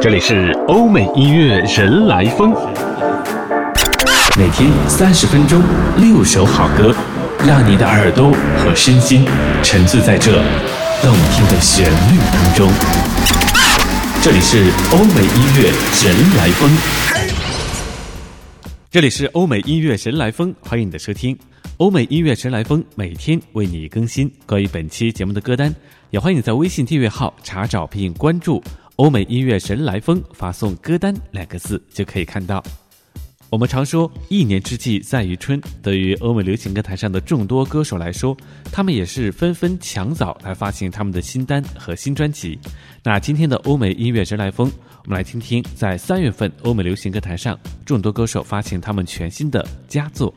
这里是欧美音乐人来疯，每天三十分钟，六首好歌，让你的耳朵和身心沉醉在这动听的旋律当中。这里是欧美音乐人来疯，这里是欧美音乐神来疯，欢迎你的收听。欧美音乐神来疯每天为你更新关于本期节目的歌单，也欢迎你在微信订阅号查找并关注“欧美音乐神来疯”，发送“歌单”两个字就可以看到。我们常说“一年之计在于春”，对于欧美流行歌坛上的众多歌手来说，他们也是纷纷抢早来发行他们的新单和新专辑。那今天的欧美音乐神来疯，我们来听听在三月份欧美流行歌坛上众多歌手发行他们全新的佳作。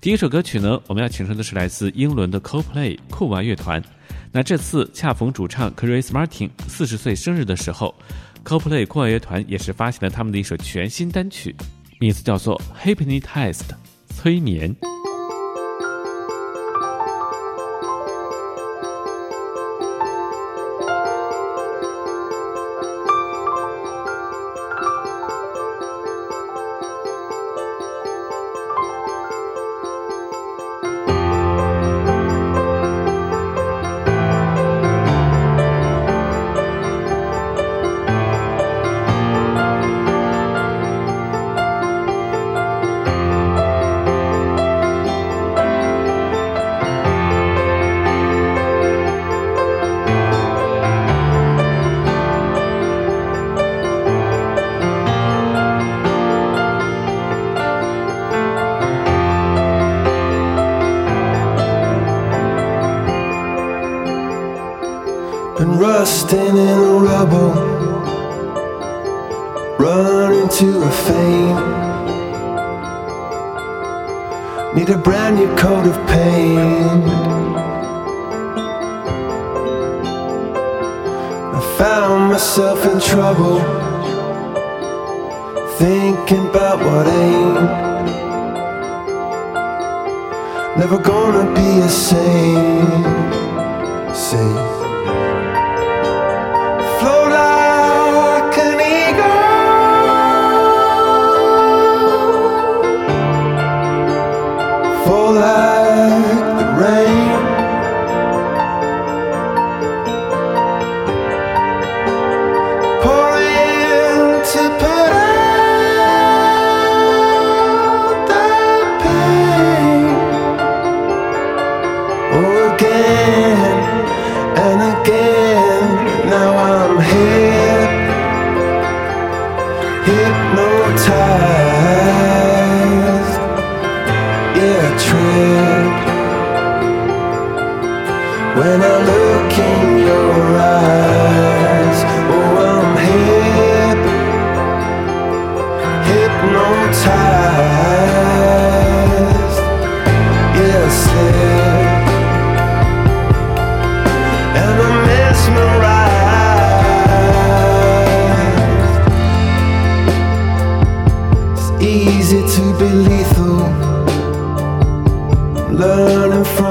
第一首歌曲呢，我们要请出的是来自英伦的 Coldplay 酷玩乐团。那这次恰逢主唱 Chris Martin 四十岁生日的时候，Co-Play 酷玩乐团也是发行了他们的一首全新单曲，名字叫做 Hypnotized 催眠。Rusting in the rubble, running to a fame. Need a brand new coat of paint. I found myself in trouble, thinking about what ain't. Never gonna be a saint. Saint.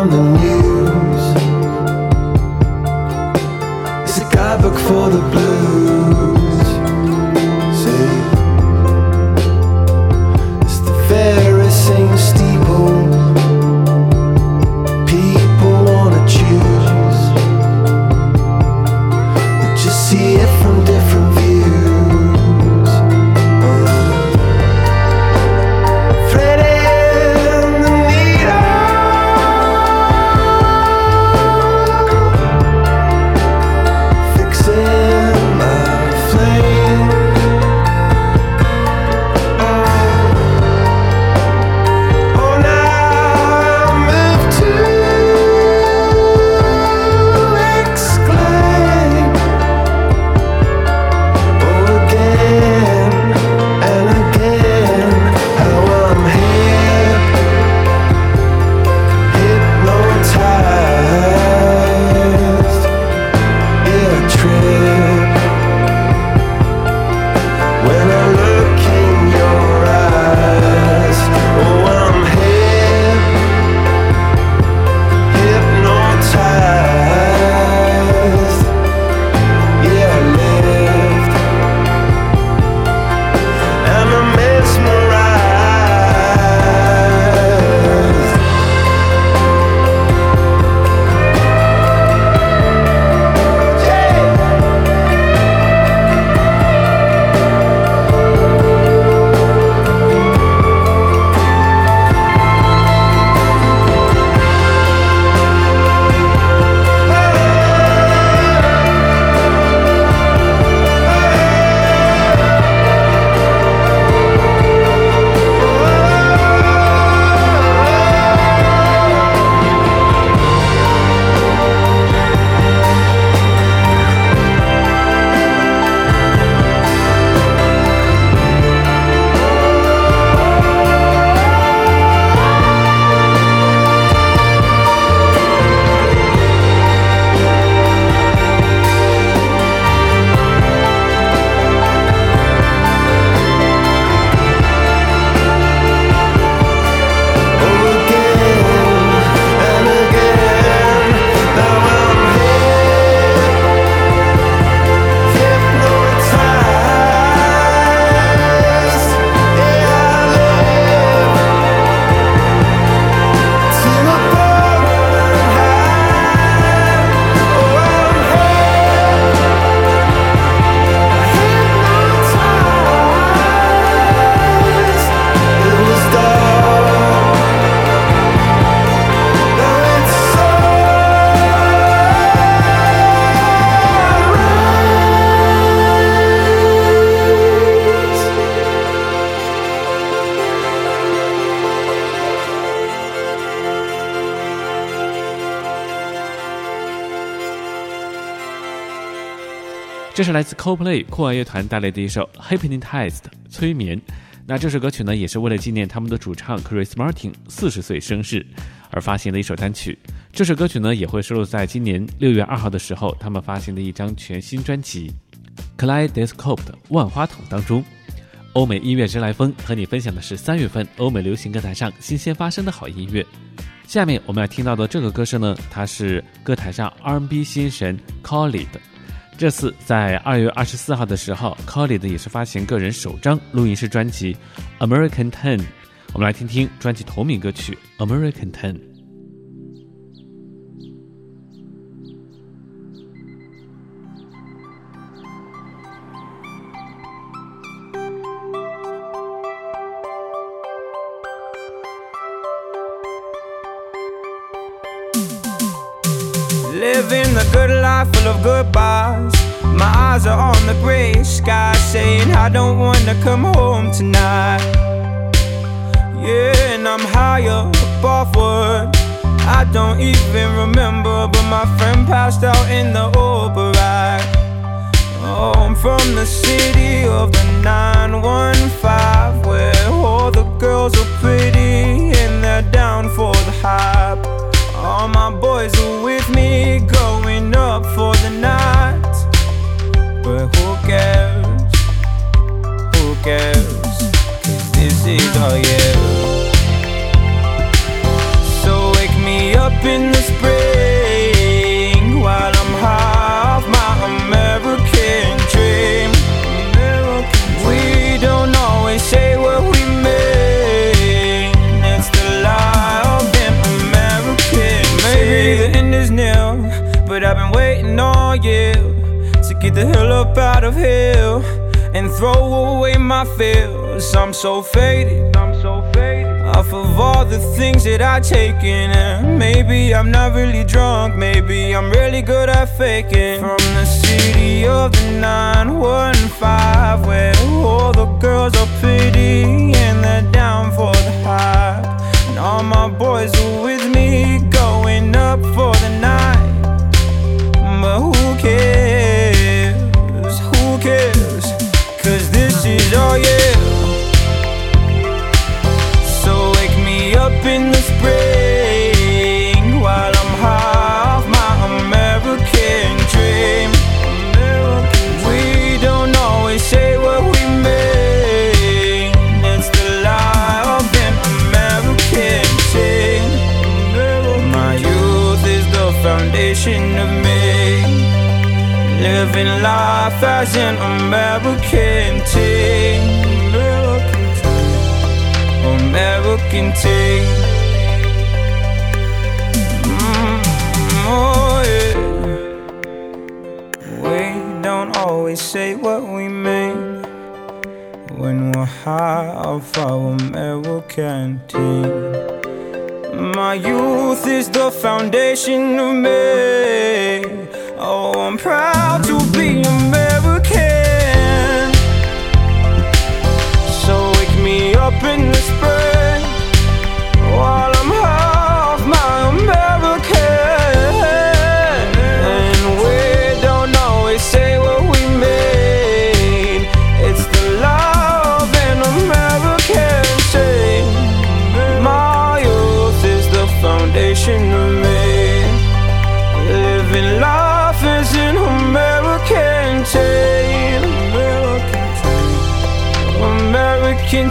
on the news. 这是来自 CoPlay 酷玩乐团带来的一首《Hypnotized》催眠。那这首歌曲呢，也是为了纪念他们的主唱 Chris Martin 四十岁生日而发行的一首单曲。这首歌曲呢，也会收录在今年六月二号的时候他们发行的一张全新专辑《Kaleidoscope》的万花筒当中。欧美音乐之来风和你分享的是三月份欧美流行歌坛上新鲜发生的好音乐。下面我们要听到的这个歌声呢，它是歌坛上 R&B 新神 Colin 的。这次在二月二十四号的时候 c o l l i d 也是发行个人首张录音室专辑《American Ten》，我们来听听专辑同名歌曲《American Ten》。Tonight. Yeah, and I'm higher above what I don't even remember, but my friend passed out in the Uber. Oh, I'm from the city of the 915, where all the girls are pretty and they're down for the hype. All my boys are with me, going up for the night. But who cares? Who cares? Is. So wake me up in the spring while I'm high off my American dream. We don't always say what we mean. It's the lie of an American. Maybe the end is near, but I've been waiting all year to get the hell up out of here and throw away my fears. I'm so faded. I'm so faded. Off of all the things that I taken, and maybe I'm not really drunk. Maybe I'm really good at faking. From the city of the 915, where all the girls are pretty and they're down for the hype. And all my boys are with me, going up for Living life as an American teen. American teen. Mm, oh yeah. We don't always say what we mean when we're high off our American team. My youth is the foundation of me. Oh, I'm proud to be American. So wake me up in the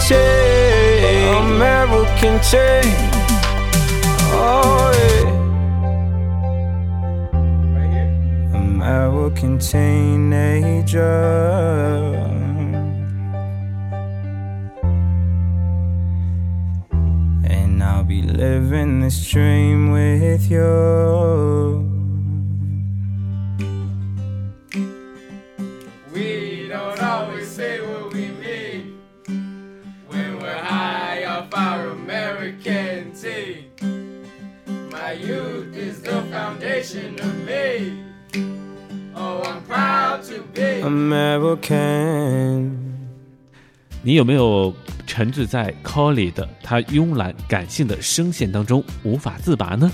Team. American team. Oh yeah. American teenager. And I'll be living this dream with you. My youth is the foundation of me. Oh, I'm proud to be. American. 你有没有沉醉在 Colly 的他慵懒感性的声线当中无法自拔呢？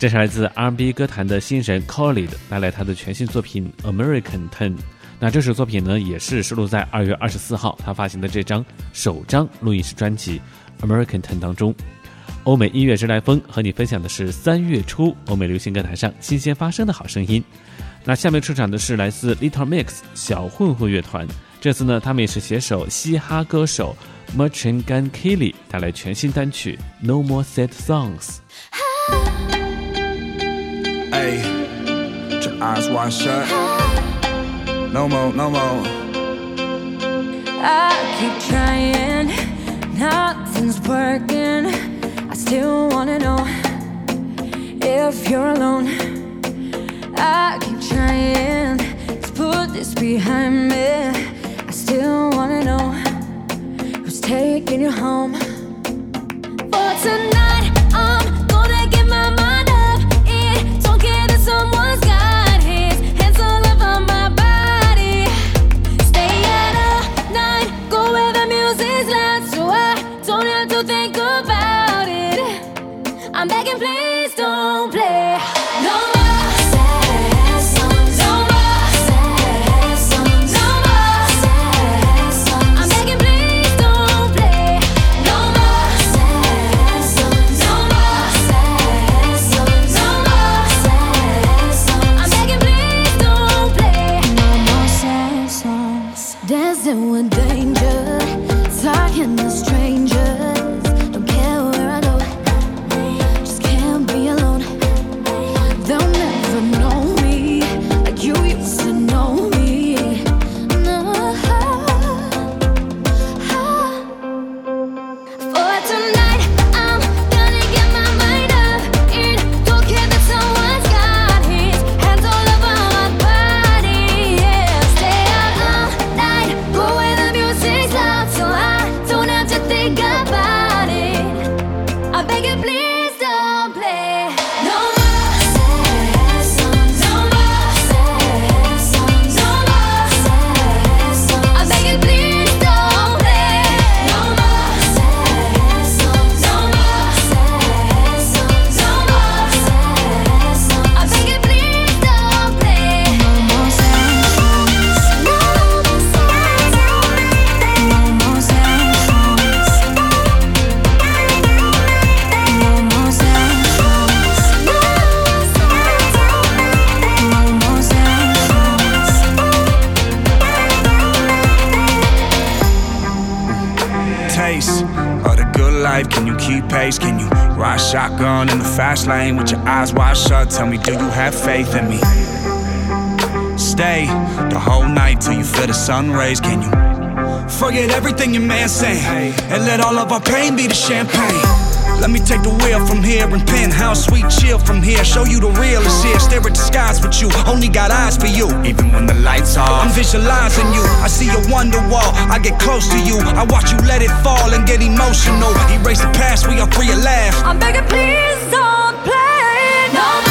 这是来自 R&B 歌坛的新人 Colly 带来他的全新作品《American Ten》，那这首作品呢，也是收录在二月二十四号他发行的这张首张录音室专辑《American Ten》当中。欧美音乐之来风和你分享的是三月初欧美流行歌坛上新鲜发生的好声音。那下面出场的是来自 Little Mix 小混混乐团，这次呢，他们也是携手嘻哈歌手 Machine Gun Kelly 带来全新单曲《No More Sad Songs》。Hey, put your eyes wide shut. No more, no more. I keep trying, nothing's working. I still wanna know if you're alone. I keep trying to put this behind me. I still wanna know who's taking you home. For tonight, With danger, Tell me, do you have faith in me? Stay the whole night till you feel the sun rays. Can you forget everything your man say and let all of our pain be the champagne? Let me take the wheel from here and penthouse sweet chill from here. Show you the real is here. Stare at the skies with you. Only got eyes for you. Even when the lights off, I'm visualizing you. I see your wonder wall. I get close to you. I watch you let it fall and get emotional. Erase the past. We are free at last. I'm begging, please don't play no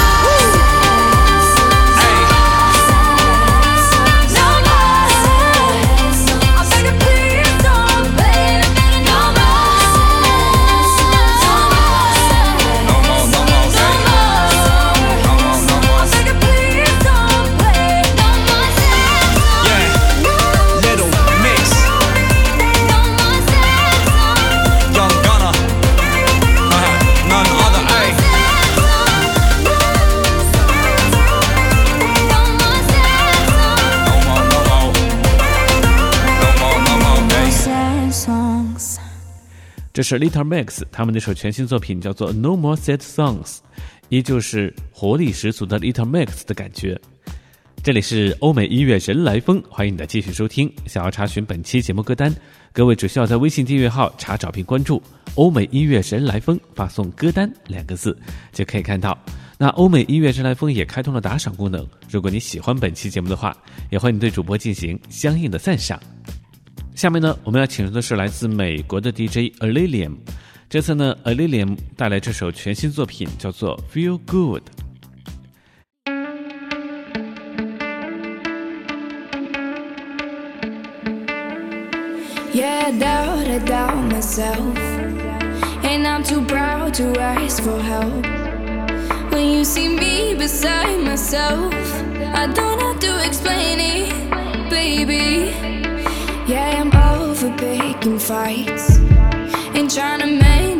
这是 Little Mix 他们那首全新作品叫做《No More Sad Songs》，依旧是活力十足的 Little Mix 的感觉。这里是欧美音乐人来风，欢迎你的继续收听。想要查询本期节目歌单，各位只需要在微信订阅号查找并关注“欧美音乐人来风”，发送“歌单”两个字就可以看到。那欧美音乐人来风也开通了打赏功能，如果你喜欢本期节目的话，也欢迎对主播进行相应的赞赏。下面呢，我们要请出的是来自美国的 DJ Illenium。这次呢，Illenium 带来这首全新作品，叫做《Feel Good》。Yeah, I doubt, I doubt myself. And I'm too proud to ask for help. When you see me beside myself, I don't have to explain it, baby. Yeah fights and trying to mend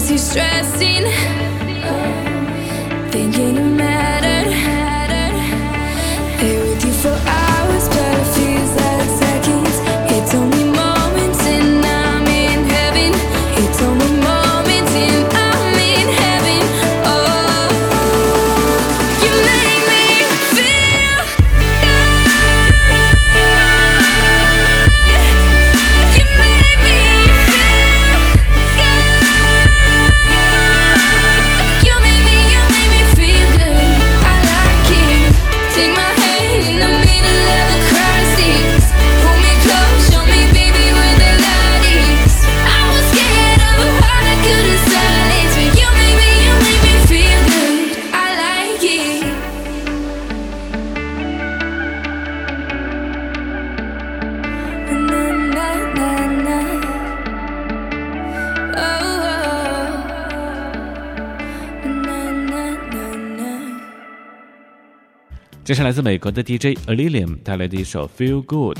It's you stressing, 这是来自美国的 DJ Alilium 带来的一首《Feel Good》，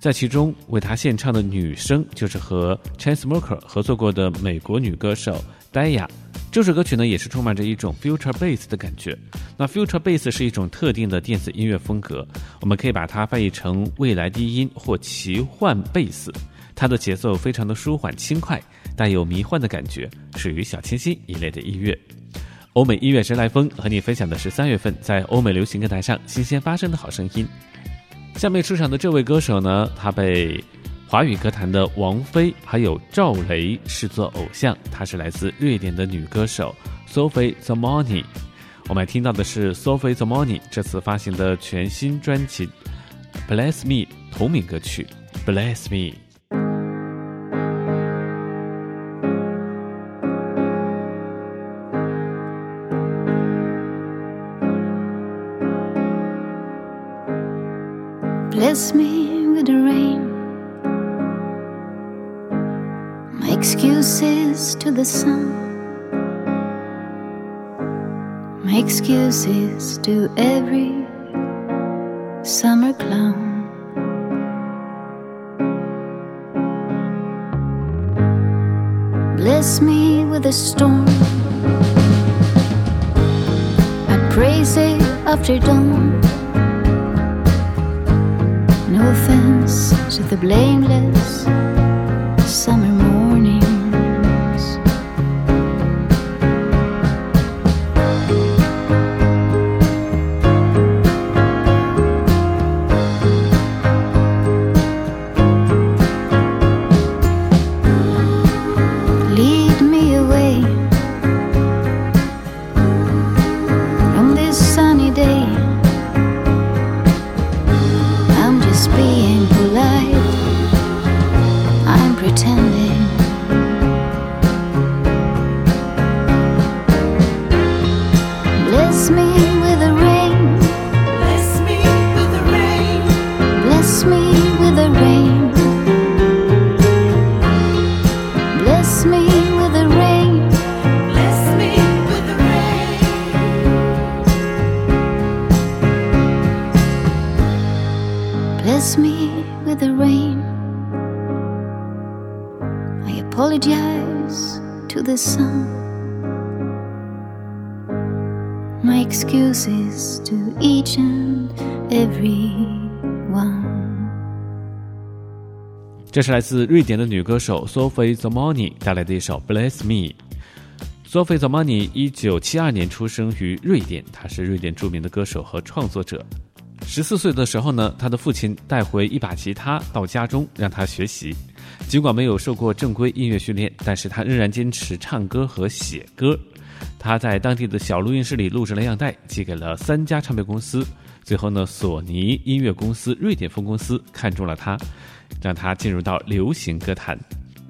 在其中为他献唱的女声就是和 Chainsmokers 合作过的美国女歌手 Daya。这首歌曲呢，也是充满着一种 future bass 的感觉。那 future bass 是一种特定的电子音乐风格，我们可以把它翻译成未来低音或奇幻贝斯。它的节奏非常的舒缓轻快，带有迷幻的感觉，属于小清新一类的音乐。欧美音乐神来风和你分享的是三月份在欧美流行歌坛上新鲜发生的好声音。下面出场的这位歌手呢，他被华语歌坛的王菲还有赵雷视作偶像，她是来自瑞典的女歌手 Sophie Zamoni。我们听到的是 Sophie Zamoni 这次发行的全新专辑《Bless Me》同名歌曲《Bless Me》。Bless me with the rain. My excuses to the sun. My excuses to every summer clown. Bless me with a storm. I praise it after dawn. The blameless Bless me with the rain. I apologize to the sun. My excuses to each and every one. 这是来自瑞典的女歌手 Sophie Zomani 带来的一首《Bless Me》。Sophie Zomani 一九七二年出生于瑞典，她是瑞典著名的歌手和创作者。十四岁的时候呢，他的父亲带回一把吉他到家中让他学习。尽管没有受过正规音乐训练，但是他仍然坚持唱歌和写歌。他在当地的小录音室里录制了样带，寄给了三家唱片公司。最后呢，索尼音乐公司瑞典分公司看中了他，让他进入到流行歌坛。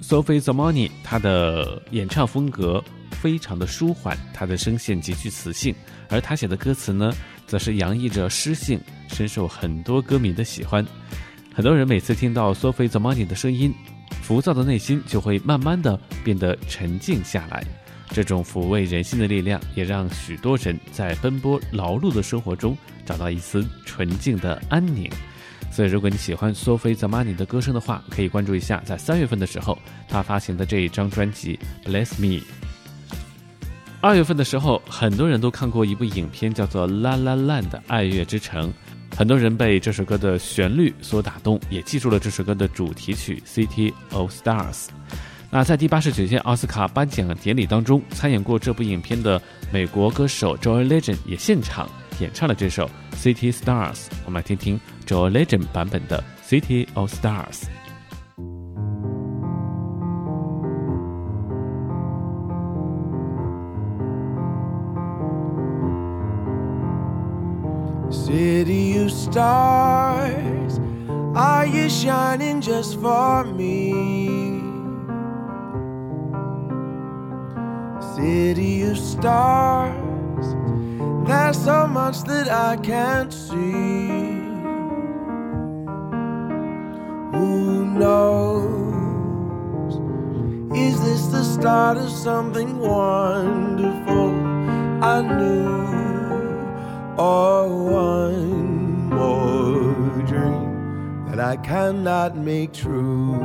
Sophie Zamani 她的演唱风格非常的舒缓，她的声线极具磁性，而她写的歌词呢，则是洋溢着诗性，深受很多歌迷的喜欢。很多人每次听到 Sophie Zamani 的声音，浮躁的内心就会慢慢的变得沉静下来。这种抚慰人心的力量，也让许多人在奔波劳碌的生活中找到一丝纯净的安宁。所以，如果你喜欢索菲·泽玛尼的歌声的话，可以关注一下，在三月份的时候，他发行的这一张专辑《Bless Me》。二月份的时候，很多人都看过一部影片，叫做《La La Land》爱乐之城。很多人被这首歌的旋律所打动，也记住了这首歌的主题曲《City of Stars》。那在第八十九届奥斯卡颁奖典礼当中，参演过这部影片的美国歌手 Joel Legend 也现场演唱了这首《City Stars》。我们来听听 Joel Legend 版本的《City of Stars》。City of stars, are you shining just for me? City of stars, there's so much that I can't see. Who knows? Is this the start of something wonderful? I knew or one more dream that I cannot make true.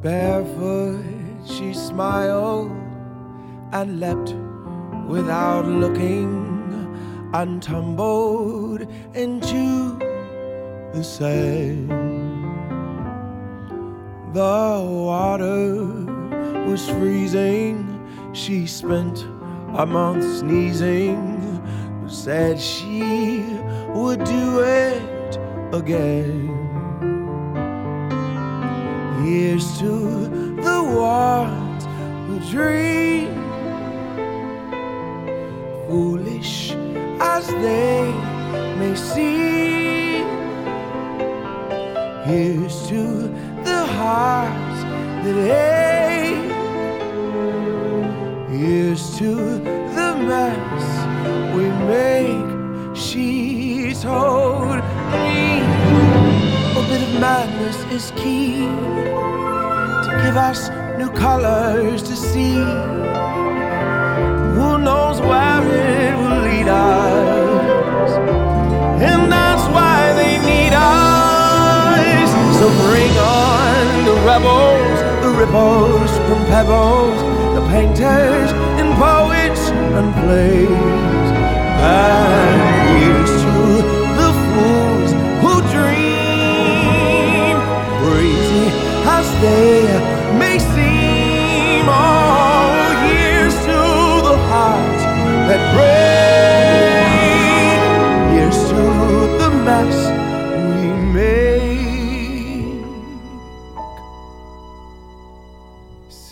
Barefoot, she smiled and leapt without looking and tumbled into the sand. The water was freezing. She spent a month sneezing, said she would do it again. Here's to the ones who dream, foolish as they may seem. Here's to hearts that ache. Here's to the mess we make. She told me a bit of madness is key to give us new colors to see. Who knows where it will lead us? On the ripples from pebbles, the painters and poets and plays. And here's to the fools who dream, breezy as they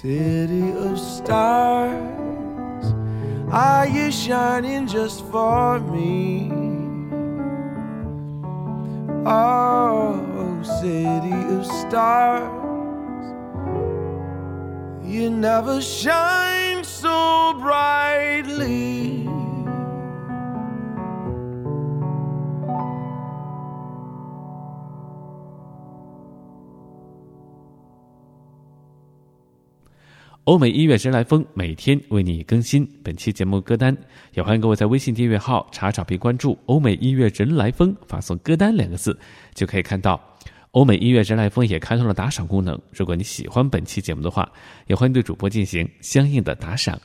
City of stars, are you shining just for me? Oh, city of stars, you never shine so brightly. “欧美音乐人来风”每天为你更新本期节目歌单，也欢迎各位在微信订阅号查找并关注“欧美音乐人来风”，发送“歌单”两个字就可以看到。欧美音乐人来风也开通了打赏功能，如果你喜欢本期节目的话，也欢迎对主播进行相应的打赏